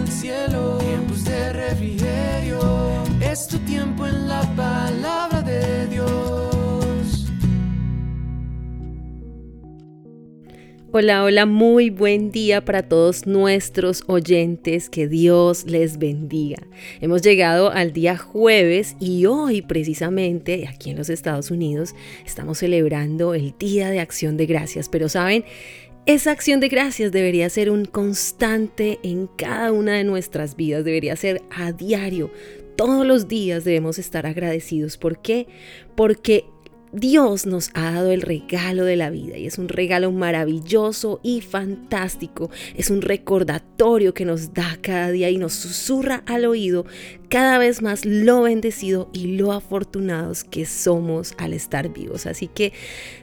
el cielo, tiempos de refrigerio. Es tu tiempo en la palabra de Dios. Hola, hola, muy buen día para todos nuestros oyentes, que Dios les bendiga. Hemos llegado al día jueves y hoy precisamente aquí en los Estados Unidos estamos celebrando el Día de Acción de Gracias, pero saben, esa acción de gracias debería ser un constante en cada una de nuestras vidas, debería ser a diario. Todos los días debemos estar agradecidos. ¿Por qué? Porque Dios nos ha dado el regalo de la vida y es un regalo maravilloso y fantástico. Es un recordatorio que nos da cada día y nos susurra al oído cada vez más lo bendecido y lo afortunados que somos al estar vivos. Así que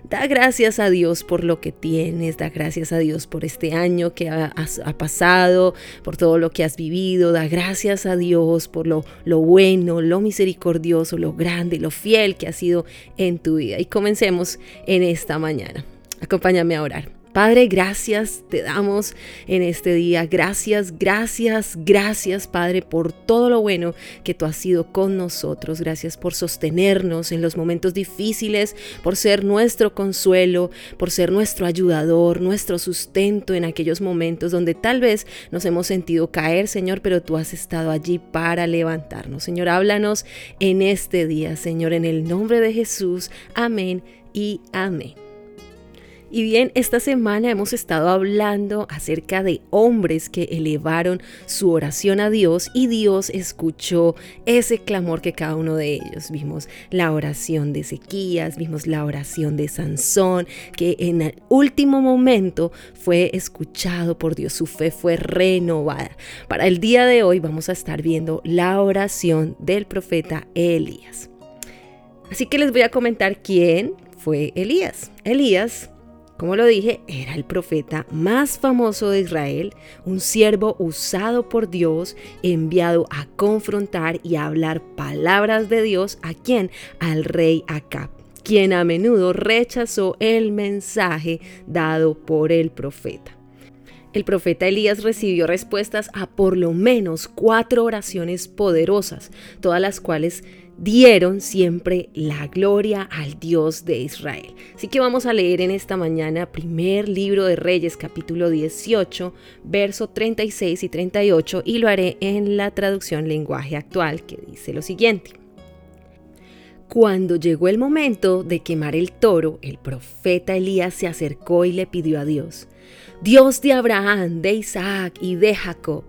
da gracias a Dios por lo que tienes, da gracias a Dios por este año que ha, pasado, por todo lo que has vivido, da gracias a Dios por lo, lo bueno, lo misericordioso, lo grande, lo fiel que ha sido en tu vida. Y comencemos en esta mañana. Acompáñame a orar. Padre, gracias te damos en este día. Gracias, gracias, gracias, Padre, por todo lo bueno que tú has sido con nosotros. Gracias por sostenernos en los momentos difíciles, por ser nuestro consuelo, por ser nuestro ayudador, nuestro sustento en aquellos momentos donde tal vez nos hemos sentido caer, Señor, pero tú has estado allí para levantarnos. Señor, háblanos en este día, Señor, en el nombre de Jesús. Amén y amén. Y bien, esta semana hemos estado hablando acerca de hombres que elevaron su oración a Dios y Dios escuchó ese clamor que cada uno de ellos. Vimos la oración de Ezequías, vimos la oración de Sansón, que en el último momento fue escuchado por Dios, su fe fue renovada. Para el día de hoy vamos a estar viendo la oración del profeta Elías. Así que les voy a comentar quién fue Elías. Elías como lo dije, era el profeta más famoso de Israel, un siervo usado por Dios, enviado a confrontar y a hablar palabras de Dios a quien? Al rey Acab, quien a menudo rechazó el mensaje dado por el profeta. El profeta Elías recibió respuestas a por lo menos cuatro oraciones poderosas, todas las cuales dieron siempre la gloria al Dios de Israel. Así que vamos a leer en esta mañana primer libro de Reyes capítulo 18, verso 36 y 38 y lo haré en la traducción lenguaje actual que dice lo siguiente. Cuando llegó el momento de quemar el toro, el profeta Elías se acercó y le pidió a Dios, Dios de Abraham, de Isaac y de Jacob,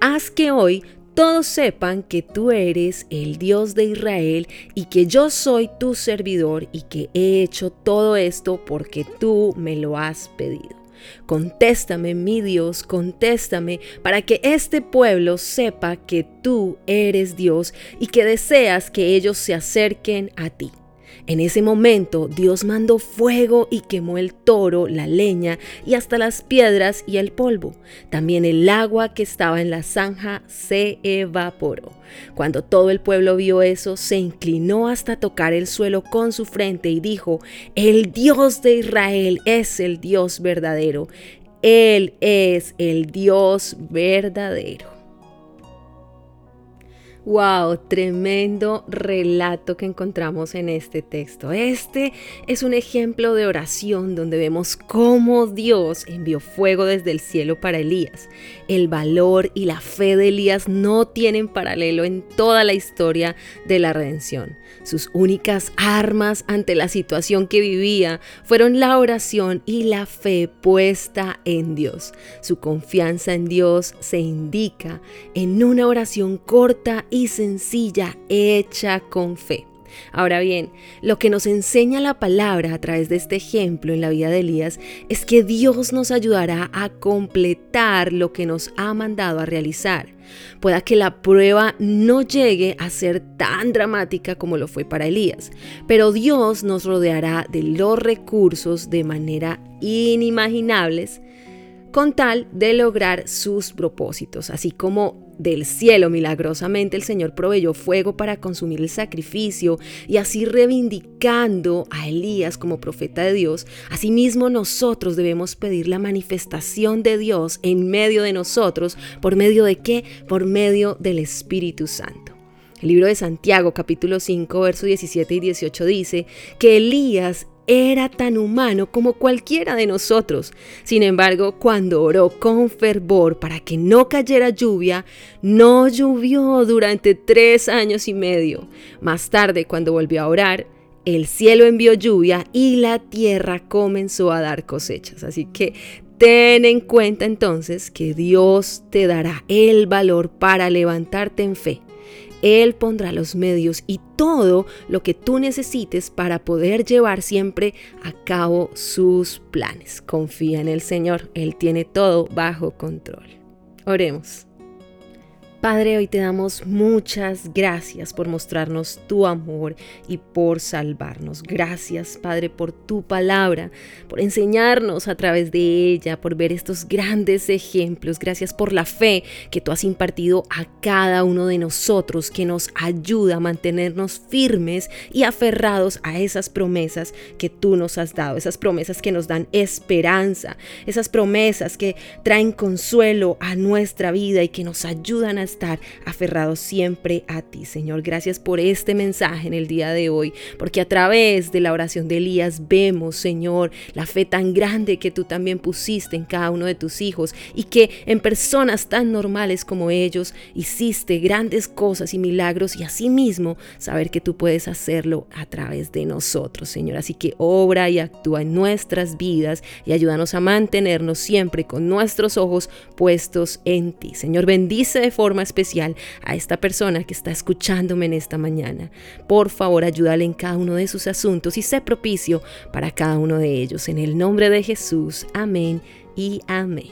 haz que hoy todos sepan que tú eres el Dios de Israel y que yo soy tu servidor y que he hecho todo esto porque tú me lo has pedido. Contéstame, mi Dios, contéstame, para que este pueblo sepa que tú eres Dios y que deseas que ellos se acerquen a ti. En ese momento Dios mandó fuego y quemó el toro, la leña y hasta las piedras y el polvo. También el agua que estaba en la zanja se evaporó. Cuando todo el pueblo vio eso, se inclinó hasta tocar el suelo con su frente y dijo, el Dios de Israel es el Dios verdadero. Él es el Dios verdadero. Wow, tremendo relato que encontramos en este texto. Este es un ejemplo de oración donde vemos cómo Dios envió fuego desde el cielo para Elías. El valor y la fe de Elías no tienen paralelo en toda la historia de la redención. Sus únicas armas ante la situación que vivía fueron la oración y la fe puesta en Dios. Su confianza en Dios se indica en una oración corta y sencilla hecha con fe. Ahora bien, lo que nos enseña la palabra a través de este ejemplo en la vida de Elías es que Dios nos ayudará a completar lo que nos ha mandado a realizar. Pueda que la prueba no llegue a ser tan dramática como lo fue para Elías, pero Dios nos rodeará de los recursos de manera inimaginables con tal de lograr sus propósitos, así como del cielo. Milagrosamente el Señor proveyó fuego para consumir el sacrificio y así reivindicando a Elías como profeta de Dios, asimismo nosotros debemos pedir la manifestación de Dios en medio de nosotros. ¿Por medio de qué? Por medio del Espíritu Santo. El libro de Santiago capítulo 5 versos 17 y 18 dice que Elías era tan humano como cualquiera de nosotros. Sin embargo, cuando oró con fervor para que no cayera lluvia, no llovió durante tres años y medio. Más tarde, cuando volvió a orar, el cielo envió lluvia y la tierra comenzó a dar cosechas. Así que ten en cuenta entonces que Dios te dará el valor para levantarte en fe él pondrá los medios y todo lo que tú necesites para poder llevar siempre a cabo sus planes. Confía en el Señor, Él tiene todo bajo control. Oremos. Padre, hoy te damos muchas gracias por mostrarnos tu amor y por salvarnos. Gracias, Padre, por tu palabra, por enseñarnos a través de ella, por ver estos grandes ejemplos. Gracias por la fe que tú has impartido a cada uno de nosotros, que nos ayuda a mantenernos firmes y aferrados a esas promesas que tú nos has dado, esas promesas que nos dan esperanza, esas promesas que traen consuelo a nuestra vida y que nos ayudan a estar aferrados siempre a ti, Señor. Gracias por este mensaje en el día de hoy, porque a través de la oración de Elías vemos, Señor, la fe tan grande que tú también pusiste en cada uno de tus hijos y que en personas tan normales como ellos hiciste grandes cosas y milagros y asimismo saber que tú puedes hacerlo a través de nosotros, Señor. Así que obra y actúa en nuestras vidas y ayúdanos a mantenernos siempre con nuestros ojos puestos en ti. Señor, bendice de especial a esta persona que está escuchándome en esta mañana. Por favor, ayúdale en cada uno de sus asuntos y sé propicio para cada uno de ellos. En el nombre de Jesús. Amén y amén.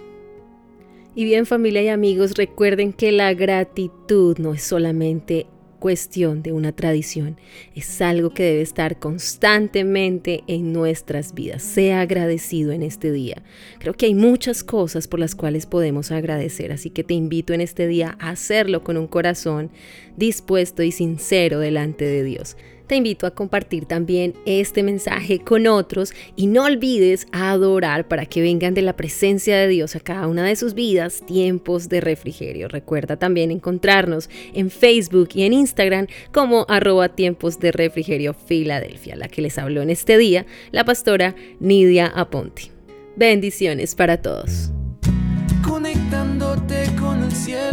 Y bien familia y amigos, recuerden que la gratitud no es solamente cuestión de una tradición, es algo que debe estar constantemente en nuestras vidas. Sea agradecido en este día. Creo que hay muchas cosas por las cuales podemos agradecer, así que te invito en este día a hacerlo con un corazón dispuesto y sincero delante de Dios te invito a compartir también este mensaje con otros y no olvides adorar para que vengan de la presencia de Dios a cada una de sus vidas tiempos de refrigerio. Recuerda también encontrarnos en Facebook y en Instagram como arroba tiempos de refrigerio Filadelfia, la que les habló en este día, la pastora Nidia Aponte. Bendiciones para todos. Conectándote con el cielo